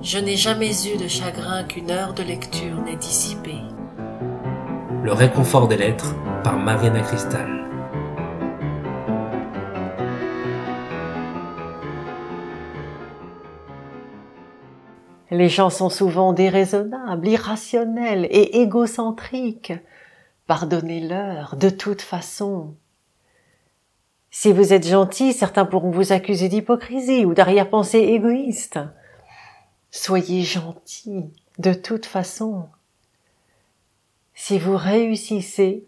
Je n'ai jamais eu de chagrin qu'une heure de lecture n'ait dissipé. Le réconfort des lettres par Marina Cristal. Les gens sont souvent déraisonnables, irrationnels et égocentriques. Pardonnez-leur de toute façon. Si vous êtes gentil, certains pourront vous accuser d'hypocrisie ou d'arrière-pensée égoïste. Soyez gentil de toute façon. Si vous réussissez,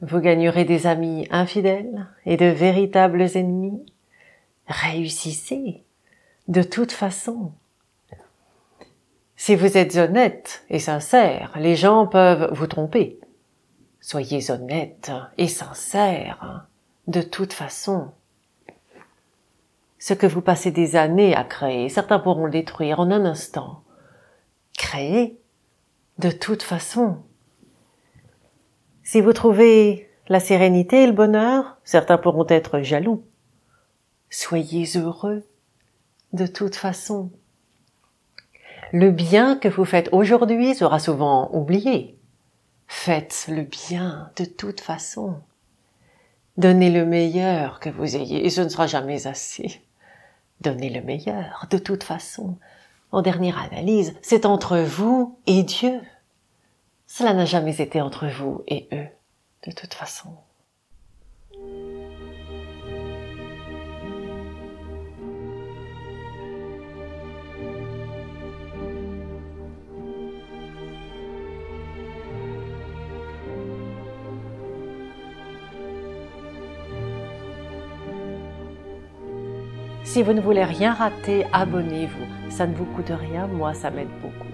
vous gagnerez des amis infidèles et de véritables ennemis. Réussissez de toute façon. Si vous êtes honnête et sincère, les gens peuvent vous tromper. Soyez honnête et sincère de toute façon. Ce que vous passez des années à créer, certains pourront le détruire en un instant. Créez de toute façon. Si vous trouvez la sérénité et le bonheur, certains pourront être jaloux. Soyez heureux de toute façon. Le bien que vous faites aujourd'hui sera souvent oublié. Faites le bien de toute façon. Donnez le meilleur que vous ayez, et ce ne sera jamais assez. Donnez le meilleur, de toute façon. En dernière analyse, c'est entre vous et Dieu. Cela n'a jamais été entre vous et eux, de toute façon. Si vous ne voulez rien rater, abonnez-vous. Ça ne vous coûte rien, moi ça m'aide beaucoup.